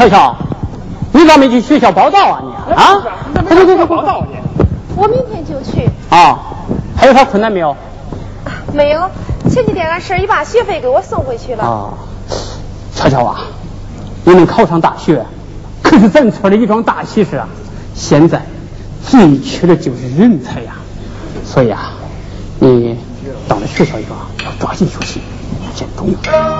好好。耶，乔乔，你咋没去学校报道啊你？啊？快快快报道去！我明天就去。啊？还有啥困难没有？没有，前几天俺婶姨把学费给我送回去了。啊，乔乔啊，你能考上大学，可是咱村的一桩大喜事啊！现在最缺的就是人才呀，所以啊，你到了学校以后要抓紧学习，见重要。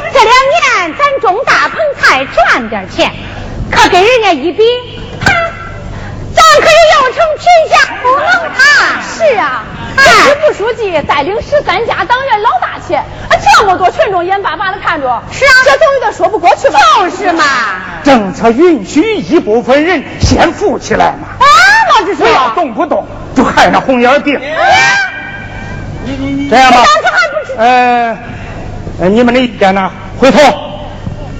赚点钱，可跟人家一比，哈，咱可是要成贫下不能啊！是啊，支部书记带领十三家党员老大去。这么多群众眼巴巴的看着，是啊，这总有点说不过去吧？就是嘛。政策允许一部分人先富起来嘛。啊，老子说，不要动不动就害那红眼病。你你你，这样吧，呃，你们的意见呢？回头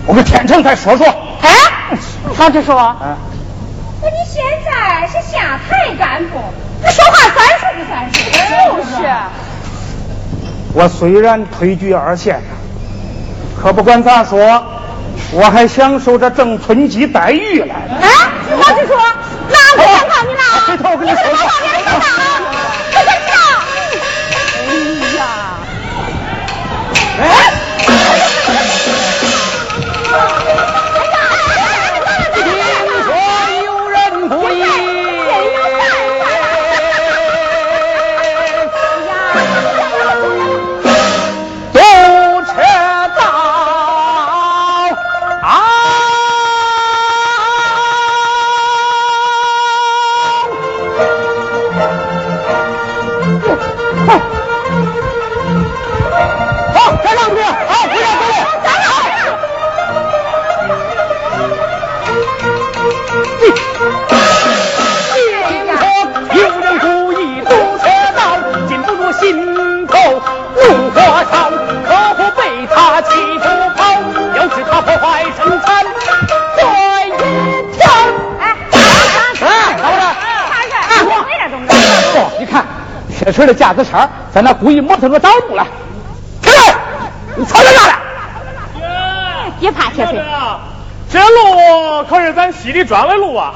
我跟天成再说说。哎，老子说，啊，那你现在是下台干部，你说话算数不算数？就是。我虽然退居二线，可不管咋说，我还享受着正村级待遇来了。哎，老实说，哪个想靠你了？回头我跟你说说。车的架子车在那故意磨蹭着挡路了。铁锤，你吵这啥了？别怕，铁锤。这路可是咱西里庄的路啊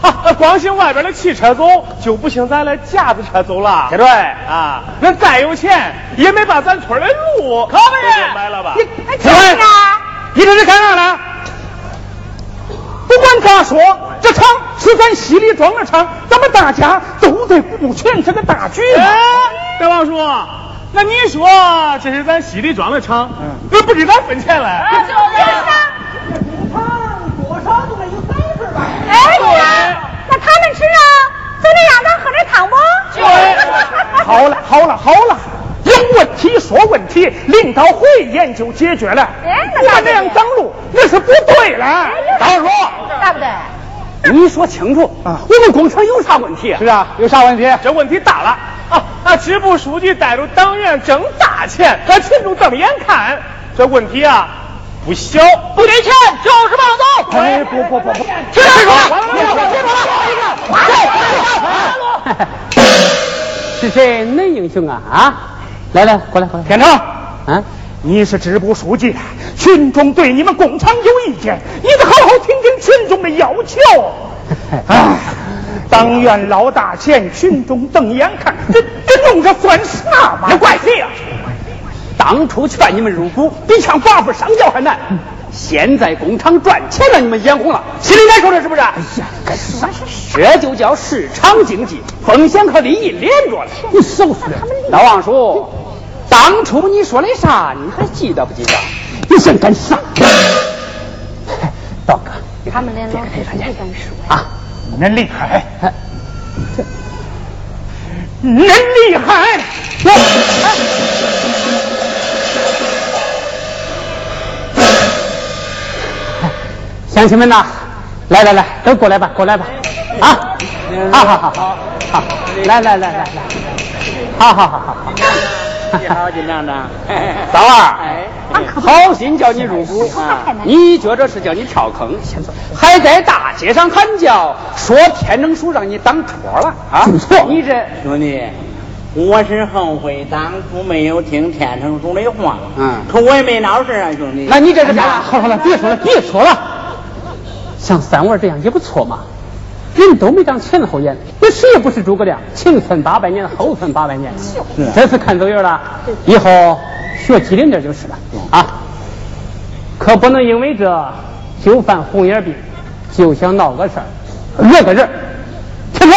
啊！光行外边的汽车走，就不行咱的架子车走了。铁锤啊，那再有钱也没把咱村的路可不是买了吧？铁锤啊！你这是干啥呢？不管咋说，这厂是咱西里庄的厂，咱们大家都得顾全这个大局哎。大王叔，那你说这是咱西里庄的场，那不给咱分钱嘞？多少都得有三份吧？哎呀，那他们吃啊，就得让咱喝点汤不？好了好了好了，有问题？说问题，领导会研究解决了。哎，那那这样挡路那是不对了。大王叔，对不对？你说清楚啊，我们工程有啥问题？是啊，有啥问题？这问题大了。啊！啊，支部书记带着党员挣大钱，让群众瞪眼看，这问题啊不小。不给钱就是暴走。哎，不不不不，停住！是谁？恁英雄啊啊！来来，过来过来。天成，啊，你是支部书记，群众对你们工厂有意见，你得好好听听群众的要求。哎，党员捞大钱，群众瞪眼看，这这弄这算啥嘛？那怪谁呀？当初劝你们入股，比抢寡妇上轿还难。现在工厂赚钱了，你们眼红了，心里难受了是不是？哎呀，该说这就叫市场经济，风险和利益连着了。你少说点。老王叔，当初你说的啥？你还记得不记得？你想干啥？道哥，他们连老师都敢说啊，恁厉害，哎恁厉害！乡亲们呐，来来来，都过来吧，过来吧，啊，好好好好好，来来来来来，好好好好好。你好，金厂长。三儿，哎，好心叫你入股啊，你觉着是叫你跳坑，还在大街上喊叫，说天成叔让你当托了啊？错你这兄弟，我是后悔当初没有听天成叔的话。嗯可我也没闹事啊，兄弟。那你这是干啥？好了好了，别说了，别说了。像三娃这样也不错嘛，人都没长前后眼，那谁也不是诸葛亮，前存八百年，后存八百年。这次看走眼了，以后学机灵点就是了啊！可不能因为这就犯红眼病，就想闹个事儿，惹个人。听着，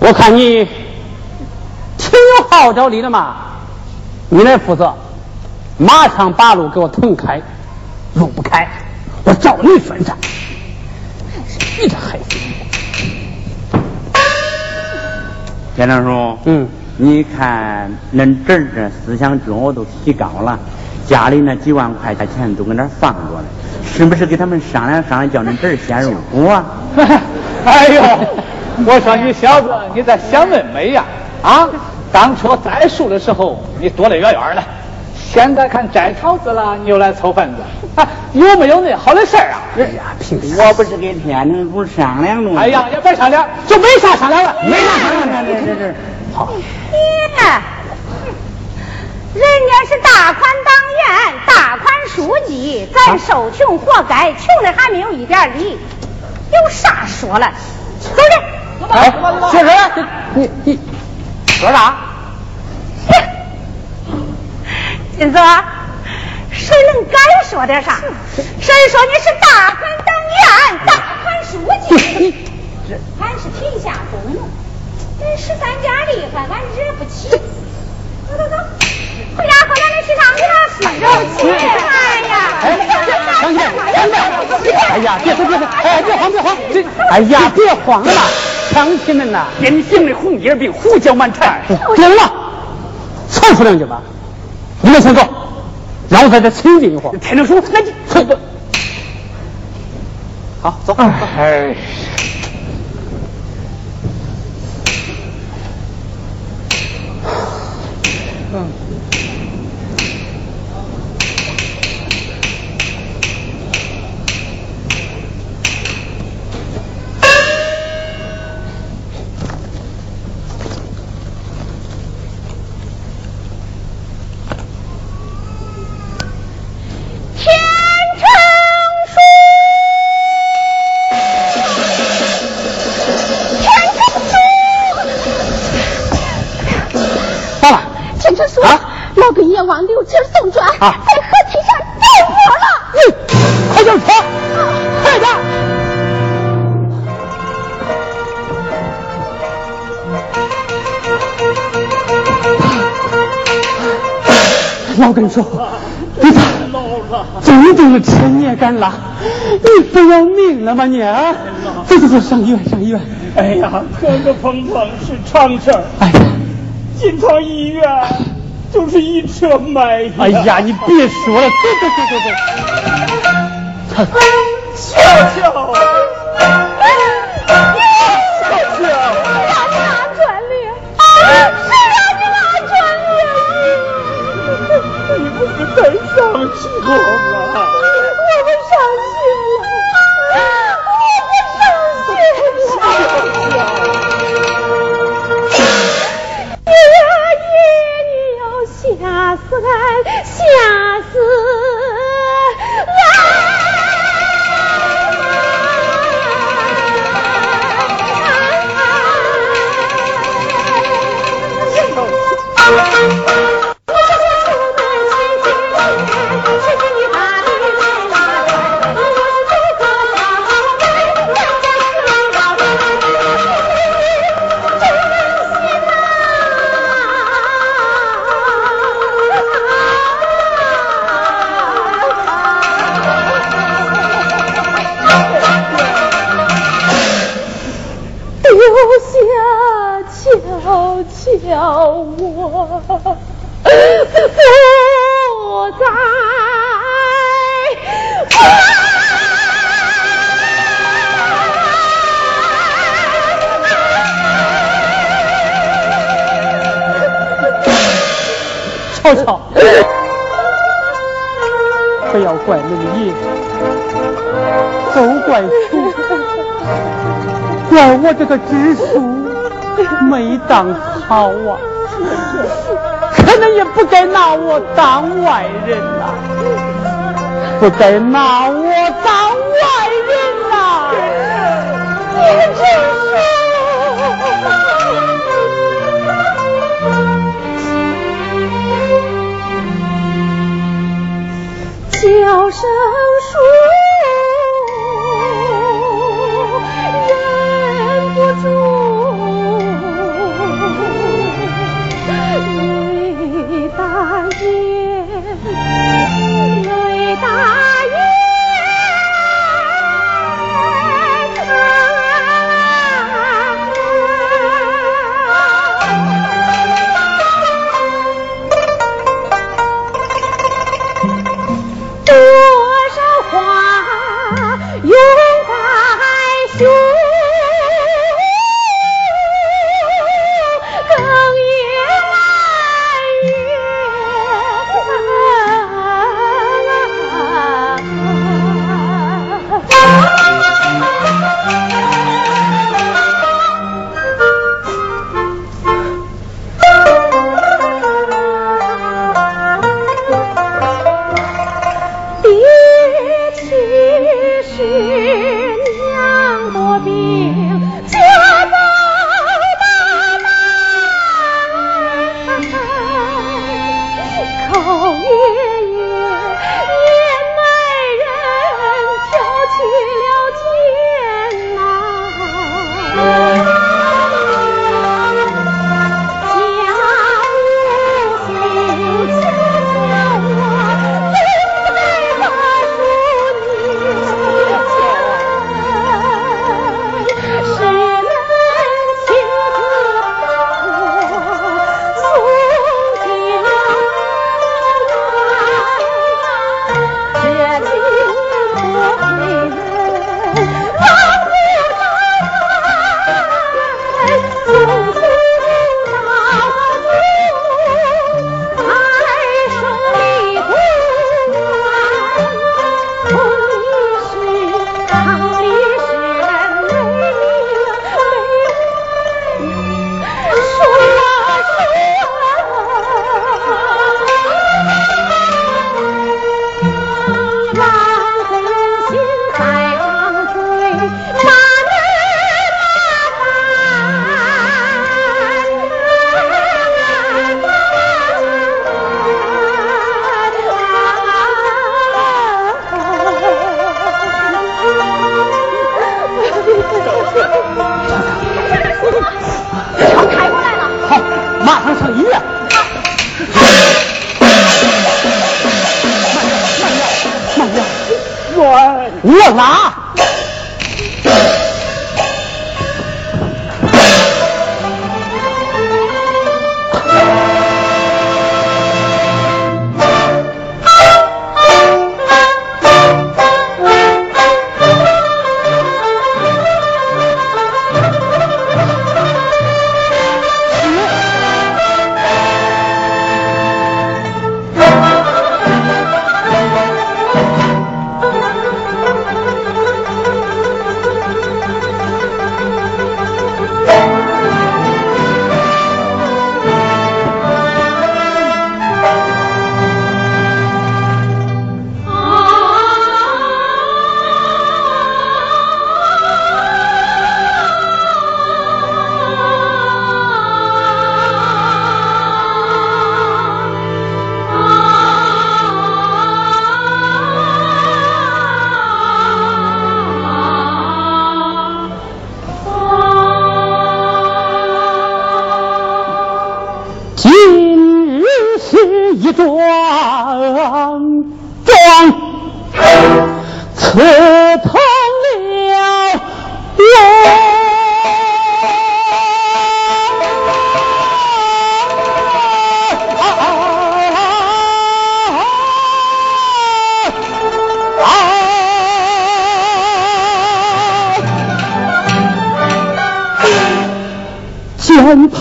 我看你挺有号召力的嘛，你来负责，马上把路给我腾开。路不开，我找你算账。你这孩子，天成叔，嗯，你看恁侄儿这思想觉悟都提高了，家里那几万块钱都搁那放着呢，是不是给他们商量商量，叫恁侄儿先入股啊？哎呦，我说你小子，你在想得美呀！啊，当初栽树的时候你躲得远远的，现在看摘桃子了，你又来凑份子，啊，有没有那好的事儿啊？哎呀，凭啥？我不是跟天成叔商量着吗？哎呀，也别商量，就没啥商量了，没啥商量，这这这。好，爹，人家是大款党员、大款书记，咱受穷活该，穷的还没有一点理，有啥说了？走着，哎，先生，你你说啥？金子，谁能敢说点啥？谁说你是大款党员、大款书记？俺是天下公奴，人十三家厉害，俺惹不起。走走走，回家和咱们去上去吧。肉去，哎呀，乡亲，乡亲，哎呀，别别别，哎，别慌别慌，这，哎呀，别慌了，乡亲们呐，典型的红眼病，胡搅蛮缠，行了，凑出两句吧，你们先走，让我在这清静一会儿。天成叔，那你走吧。好，走。哎，着你不要命了吗你啊？走走走，上医院上医院。哎呀，磕磕碰碰是常事儿，哎呀，进趟医院就是一车埋呀。哎呀，你别说了，走走走走走。这个支书没当好啊，可能也不该拿我当外人呐、不该拿我当外人呐、你大雁，泪大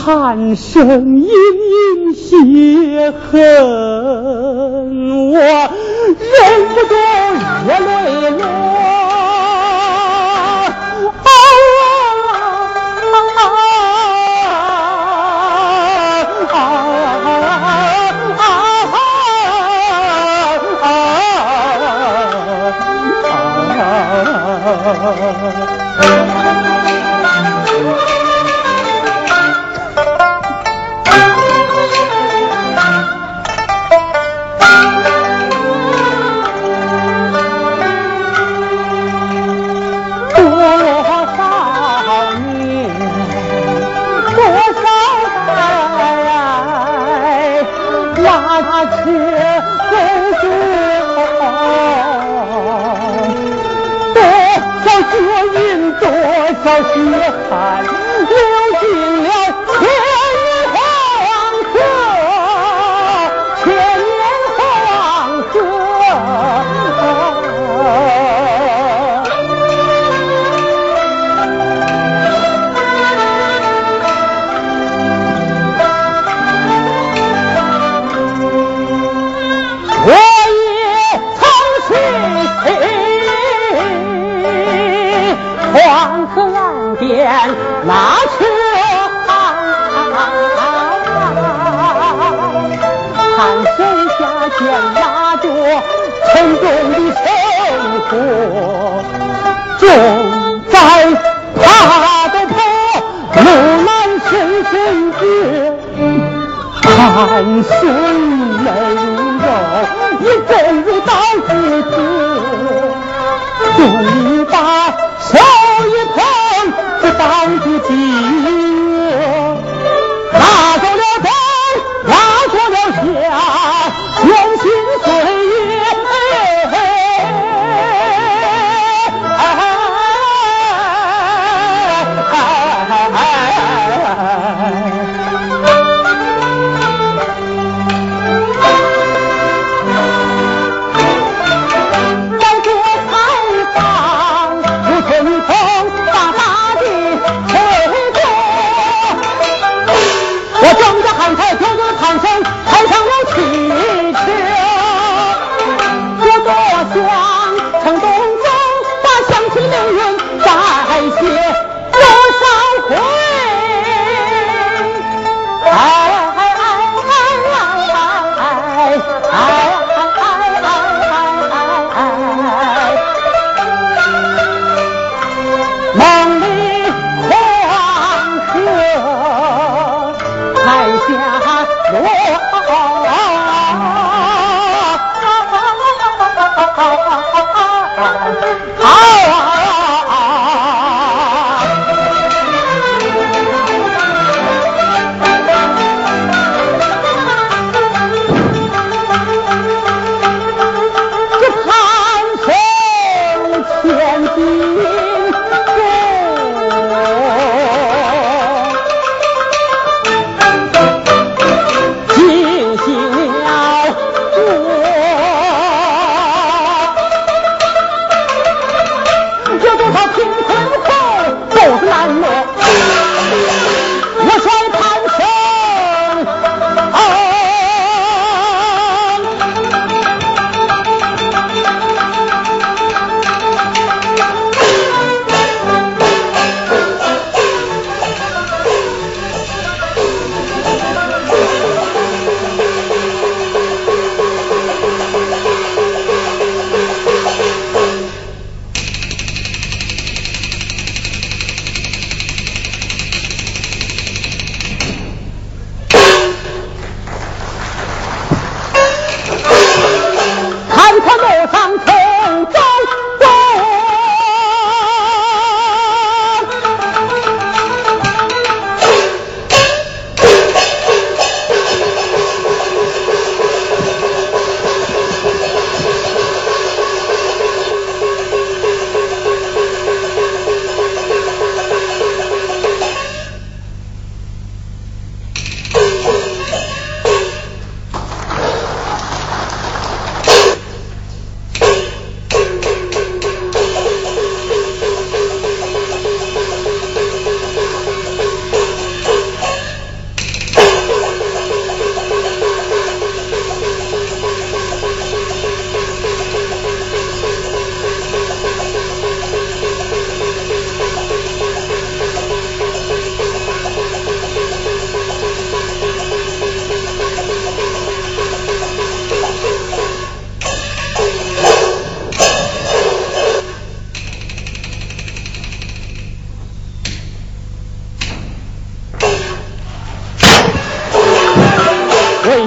寒声隐隐血痕，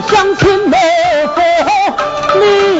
乡亲们不好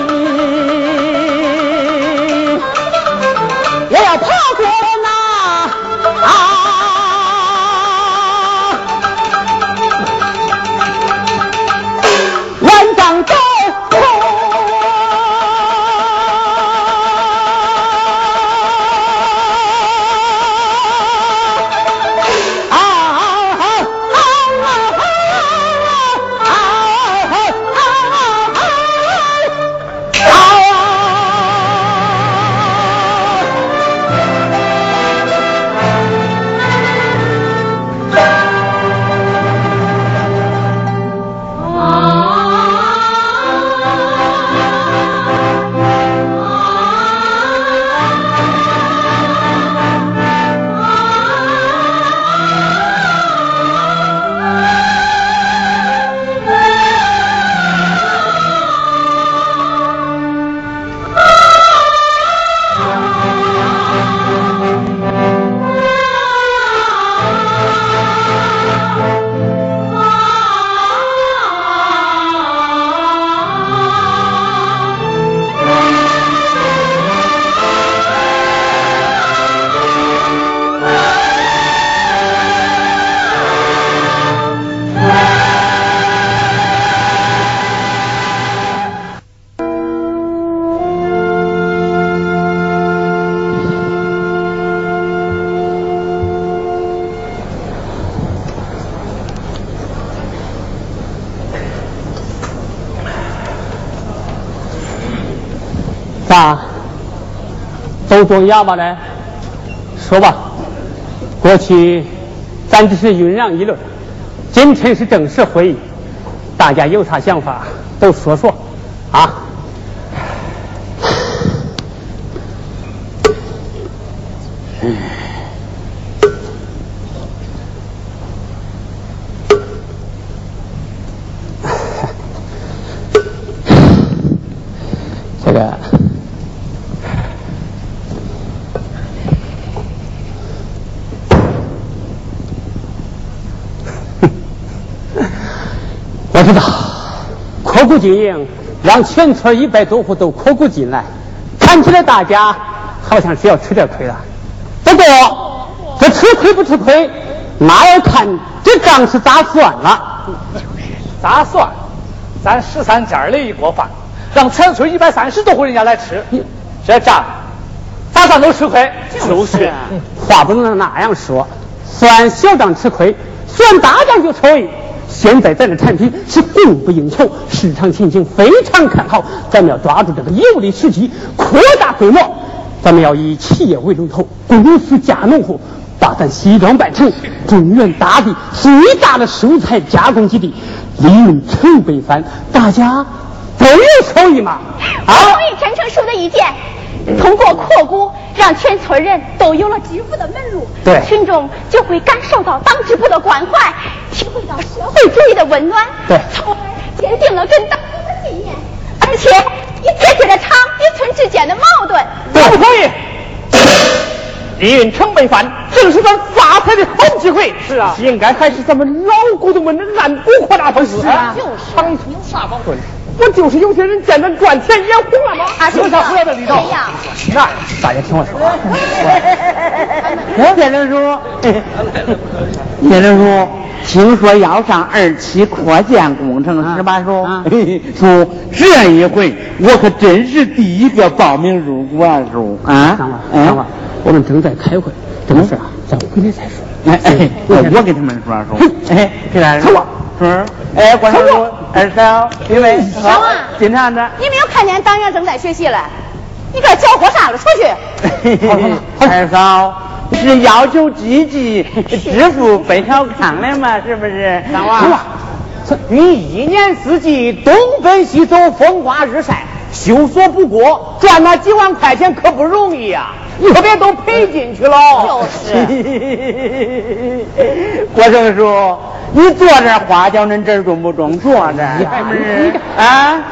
都装哑巴呢？说吧。过去咱只是酝酿议论，今天是正式会议，大家有啥想法都说说啊。这个，我知道，扩股经营让全村一百多户都扩股进来，看起来大家好像是要吃点亏了。不过，这吃亏不吃亏，那要看这账是咋算了。咋算？咱十三家的一锅饭，让全村一百三十多户人家来吃，这账咋算都吃亏。就是，话不能那样说，算小账吃亏，算大账就收益。现在咱的产品是供不应求，市场前景非常看好，咱们要抓住这个有利时机，扩大规模。咱们要以企业为龙头，公司加农户，把咱西庄办成中原大地最大的蔬菜加工基地，利润成倍翻，大家都有收益嘛！我同意陈成书的意见，通过扩股，让全村人都有了致富的门路，对群众就会感受到党支部的关怀，体会到社会主义的温暖，对从而坚定了跟党的信念，而且也解决了厂与村之间的矛盾。对不可以。利润成本翻，正是咱发财的好机会。是啊，应该还是咱们老股东们的按股扩大方式。是啊就是厂有啥矛盾？不就是有些人见咱赚钱眼红了吗？啊是有啥不要的里头哎呀？那大家听我说，先生说，先生说，听说要上二期扩建工程是吧？说啊，说这一回我可真是第一个报名入股啊！叔啊上吧，哎上吧，我们正在开会，这个事啊，咱回来再说。哎哎，我给他们说说，哎，给大家说，说，哎，关叔叔，二嫂，因为小王金厂子，你没有看见党员正在学习了？你这搅和啥了？出去！二嫂是要求积极致富奔小康的嘛？是不是？大娃，你一年四季东奔西走，风刮日晒，修所不过，赚那几万块钱可不容易呀、你可别都赔进去了。就是，郭生叔，你坐这花叫恁这中不中？坐这儿，是不是？啊，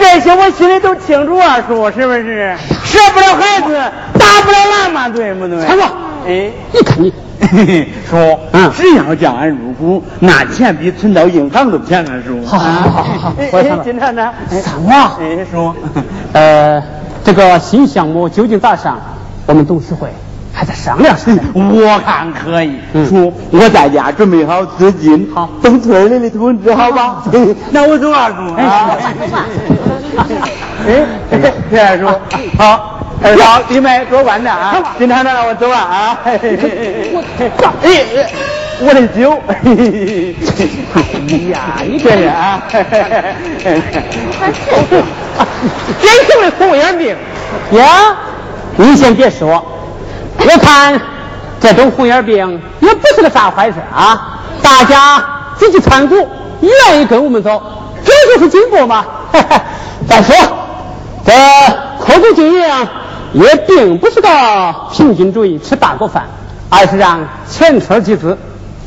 这些我心里都清楚啊，叔，是不是？舍不了孩子，打不了俺嘛，对不对？陈哥，哎，你看你，叔，嗯只要叫俺入股，那钱比存到银行都便宜，叔。好好好好好哎金厂长，三娃哎，叔，呃，这个新项目究竟咋上？我们董事会还在商量商量。我看可以。嗯叔，我在家准备好资金，好等村里的通知，好吧？那我走啊，叔。啊。哎，这样说好。二嫂，弟妹多关照啊！金厂长让我走了啊！哎，我的酒。哎呀，你这是啊！典型的红眼病。呀，你先别说，我看这种红眼病也不是个啥坏事啊。大家积极参股，愿意跟我们走，这就是进步嘛。再说，这扩股经营也并不是个平均主义吃大锅饭，而是让全村集资，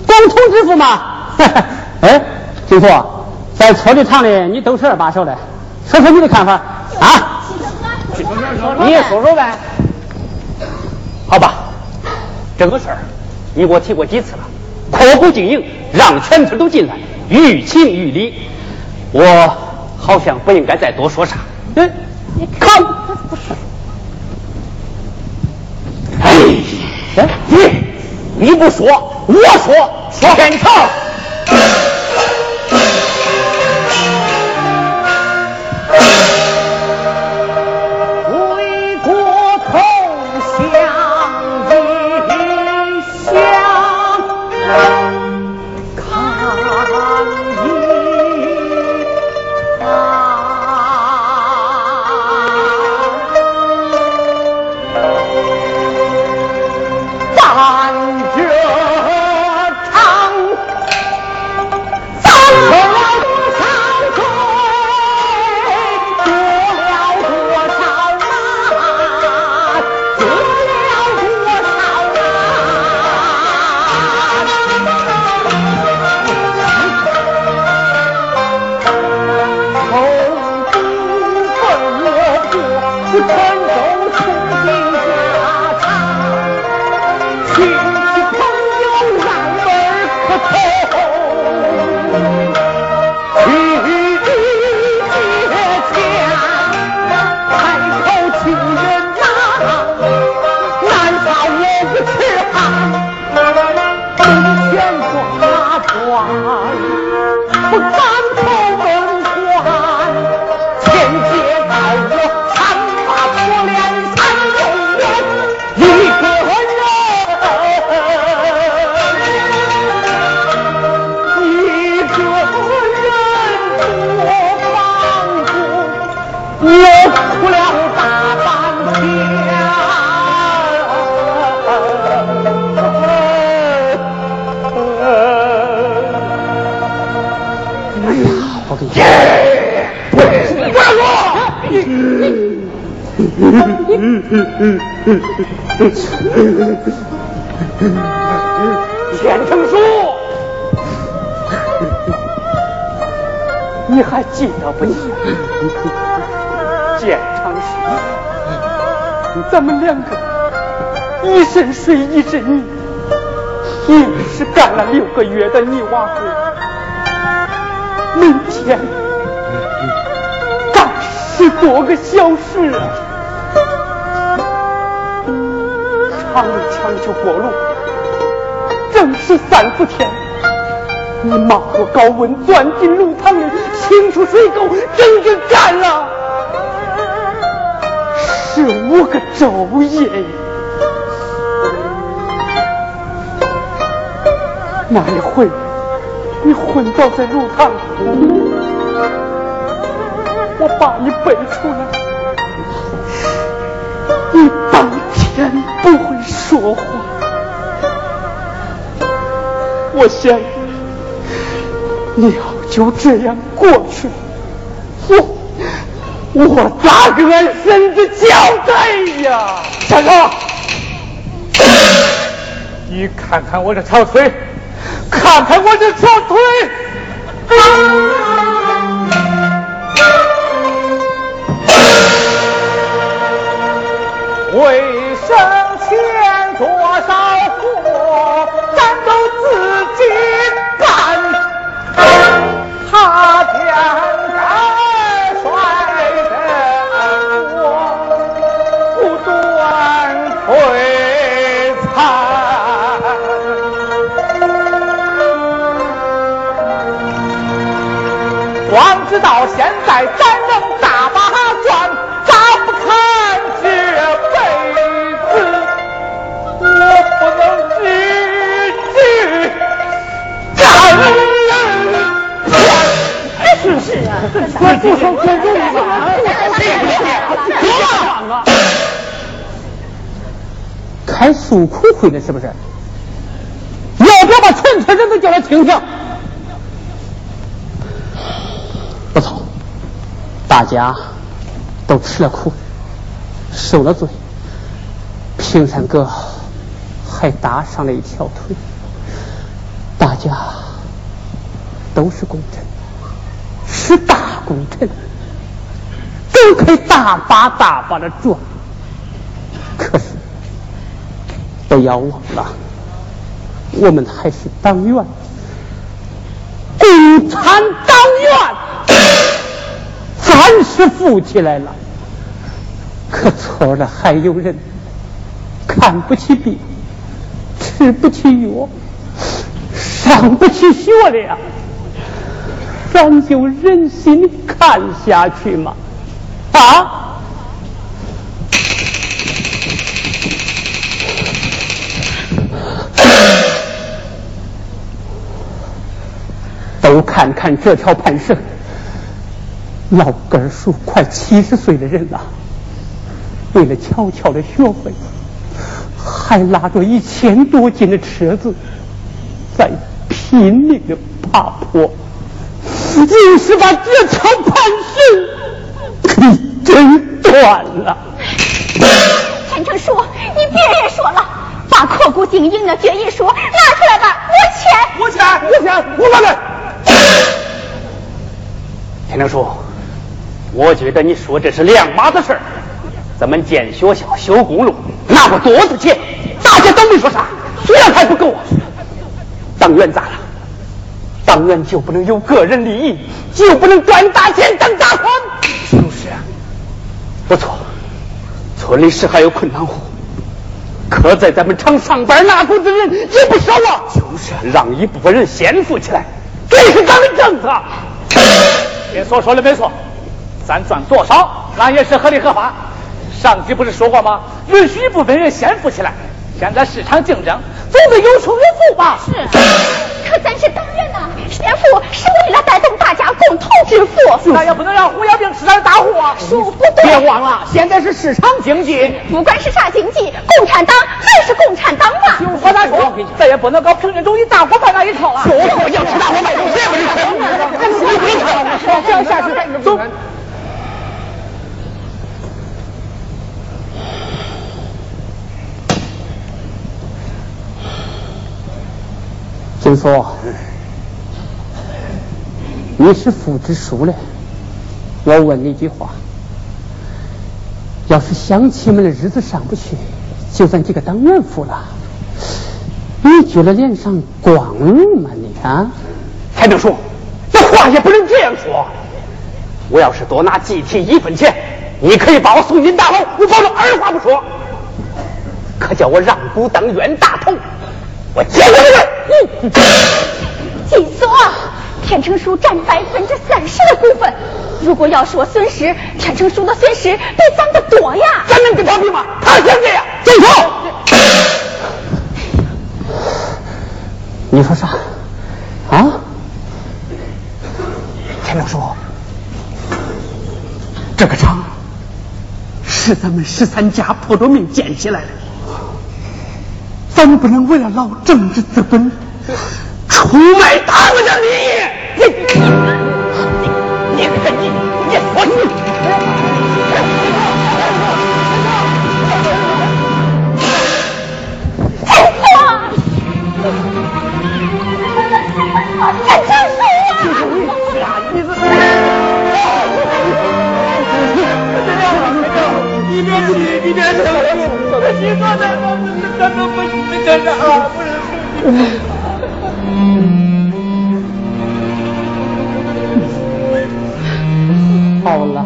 共同致富嘛。哎，金富，在村里厂里你都是二把手的，说说你的看法啊？你也说说呗。好吧，这个事儿你给我提过几次了？扩股经营，让全村都进来，于情于理。我好像不应该再多说啥。嗯，看，哎，你你不说，我说，天朝。我跟你说，天成书，你还记得不？记得？建成书，咱们两个一身水一身泥，硬是干了六个月的泥瓦工，每天干十多个小时啊！长枪就过路。正是三伏天，你妈和高温钻进炉膛里，清除水垢，整整干了十五个昼夜。那一回，你昏倒在炉膛里，我把你背出来，你当天不会说话。我想，你要就这样过去，我我咋跟俺孙子交代呀？站住！你看看我这条腿，看看我这条腿。为生前多少活，咱都自己直到现在咱能大把赚，咋不看这辈子我不能只知干人是是啊，快住手，快住吧！开诉苦会的是不是？要不要把全村人都叫来听听？不错，大家都吃了苦，受了罪，平山哥还搭上了一条腿，大家都是功臣，是大功臣，都可以大把大把的赚。可是不要忘了，我们还是党员，共产党员，咱是富起来了，可错了还有人看不起病，吃不起药，上不起学的呀。咱就忍心看下去吗？啊！都看看这条盘绳，老根叔快七十岁的人了，为了悄悄的学会，还拉着一千多斤的车子，在拼命的爬坡。硬是把这条盘绳给挣断了。田成叔，你别也说了，把刻骨经营的决议书拿出来吧，我签。我签，我签，我拿来。田成叔，我觉得你说这是两码子事儿。咱们建学校、修公路，拿过多少钱？大家都没说啥，虽然还不够啊。党员咋了？党员就不能有个人利益，就不能赚大钱当大款？就是啊，不错，村里是还有困难户，可在咱们厂上班拿工资的人也不少啊。就是让一部分人先富起来，这是咱的政策。别说说的没错，咱赚多少那也是合理合法。上级不是说过吗？允许一部分人先富起来。现在市场竞争，总得有穷有富吧？是，可咱是党员呐，谁天赋是为了带动大家共同致富，那也不能让胡小兵吃点大户啊！说不对。别忘了，现在是市场经济，不管是啥经济，共产党还是共产党嘛。我咋说？咱也不能搞平均主义大伙饭那一套了。说我要吃大伙卖肉，谁不是吃？这样下去，走。金叔，你是副支书嘞，我问你一句话：要是乡亲们的日子上不去，就咱几个党员富了，你觉得脸上光荣吗？你啊？还能说，这话也不能这样说。我要是多拿集体一分钱，你可以把我送进大牢，我保证二话不说。可叫我让步当冤大头，我见过这个。金锁，天成叔占百分之三十的股份，如果要说损失，天成叔的损失比咱的多呀。咱能跟他比吗？他先这样，金锁。你说啥？啊？天成书，这个厂是咱们十三家破着命建起来的，咱不能为了捞政治资本，出卖大国的利益。你你你你你我你。别急，你别急，你说的这这不是真的啊，不是。好了，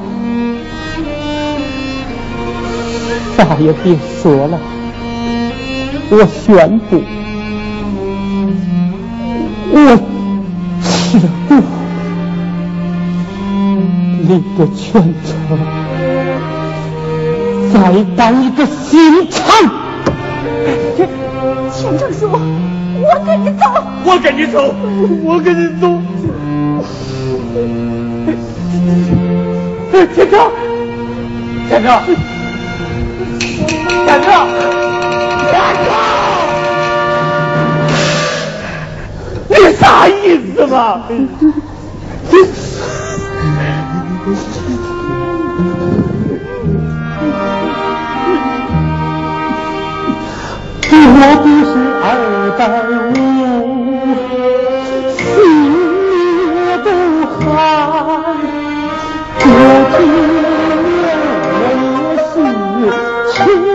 啥也别说了，我宣布，我吃过你的全程，再当一个新厂。天成叔，我跟你走。我跟你走，我跟你走。天成，天成，天成，天成，你啥意思嘛？我不是二百五，心也不寒。我今年我也是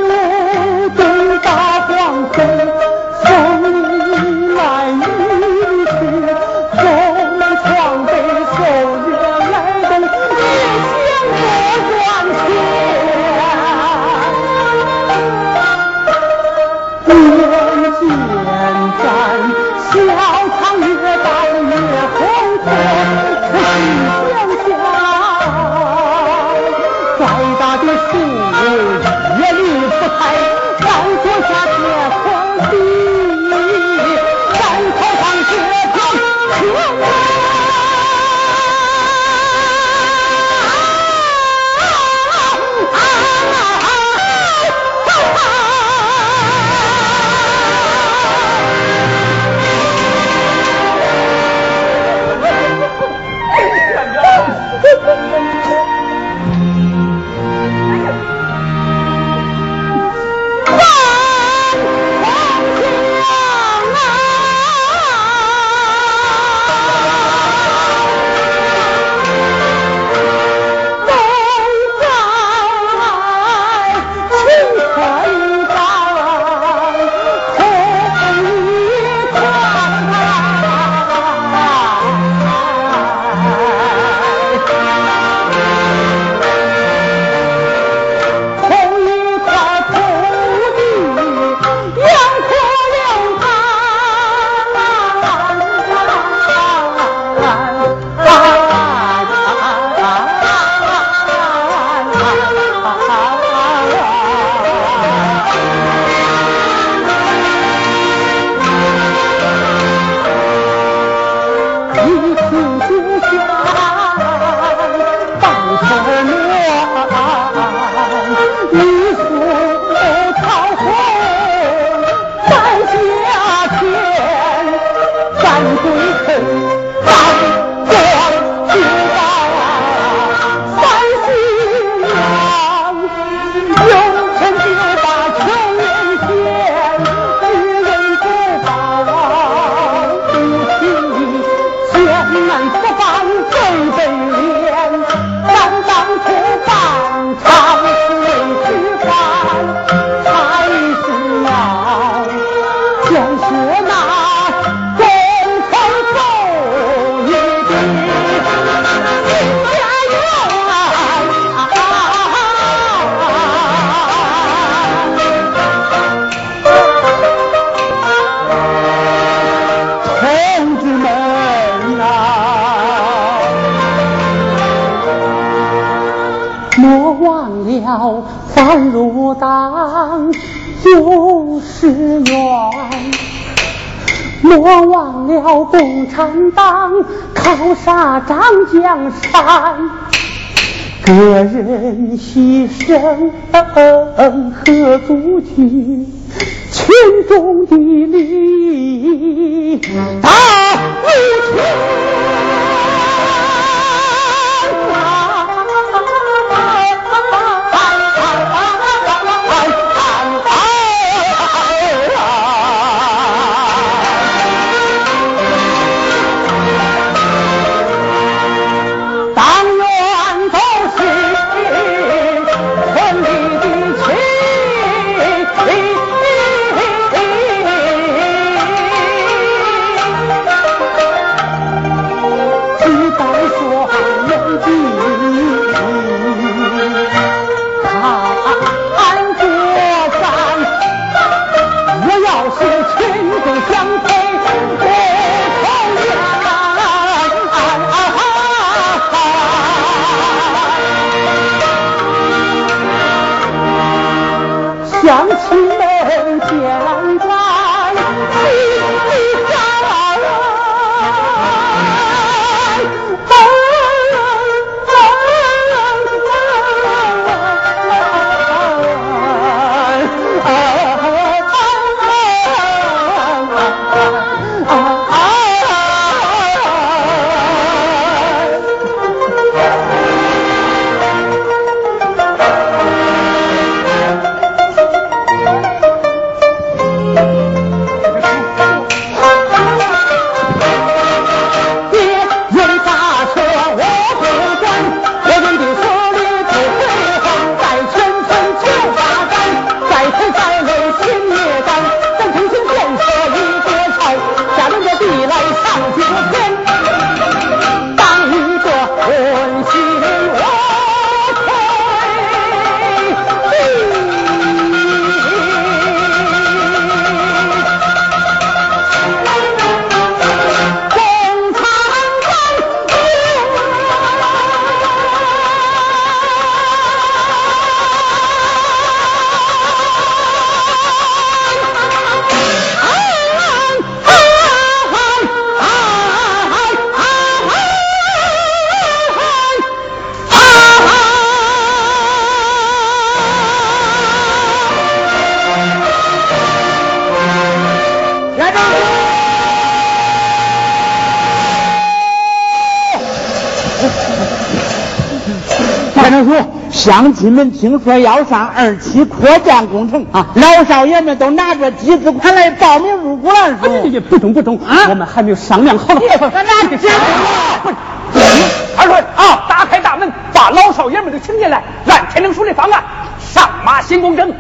杀张江山，个人牺牲何足惧？群众的利益大无穷。乡亲们听说要上二期扩建工程啊，老少爷们都拿着集资款来报名入股了。是不中不中啊，我们还没有商量好呢。咱俩去。二顺啊，打开大门，把老少爷们都请进来。按天灵书的方案，上马行公证。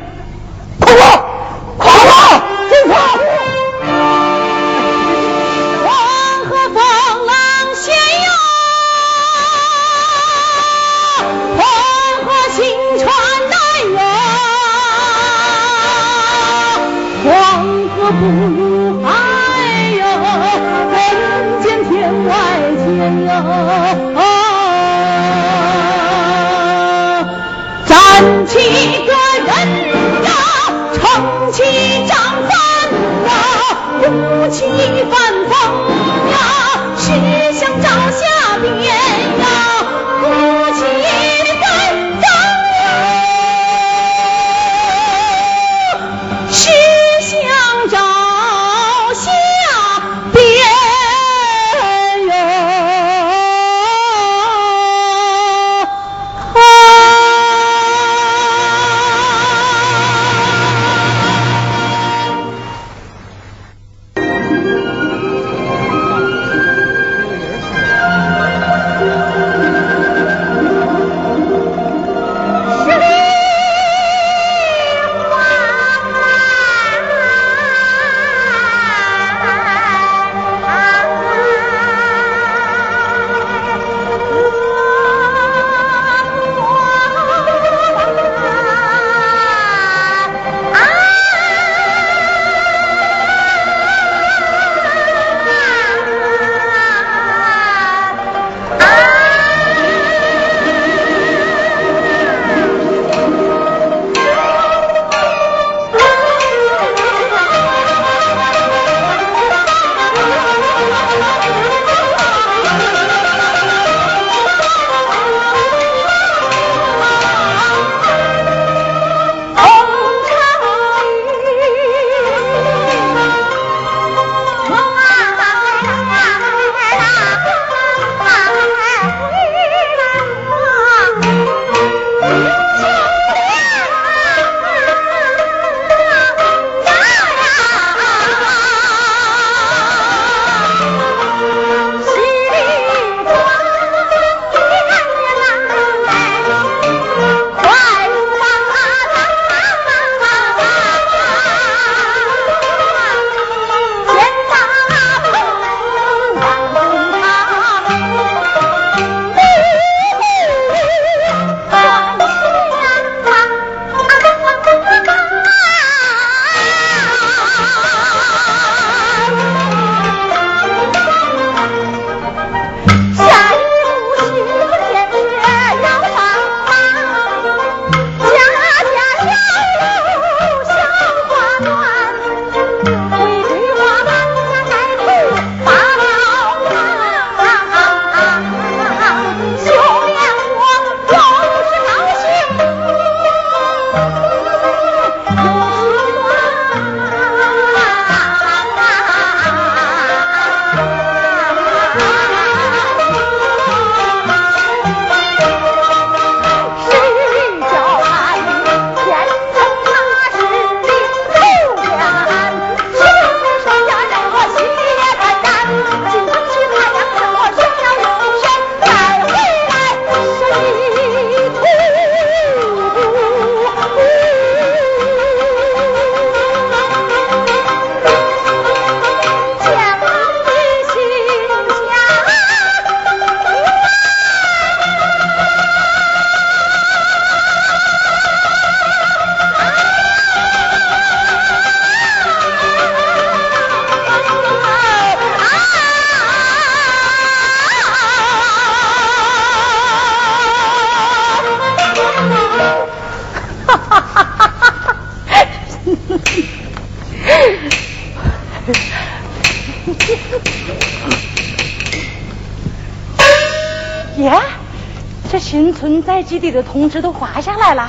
基地的通知都发下来了，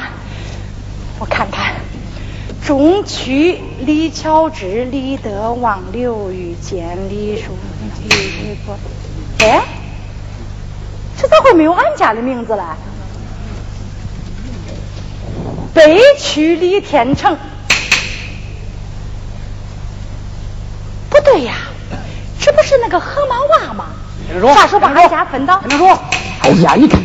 我看看，中区李乔治、李德、旺刘玉建、李树、李李国，哎，这咋会没有俺家的名字嘞？北区李天成，不对呀，这不是那个河马娃吗？啥时候把俺家分到？哎呀，你看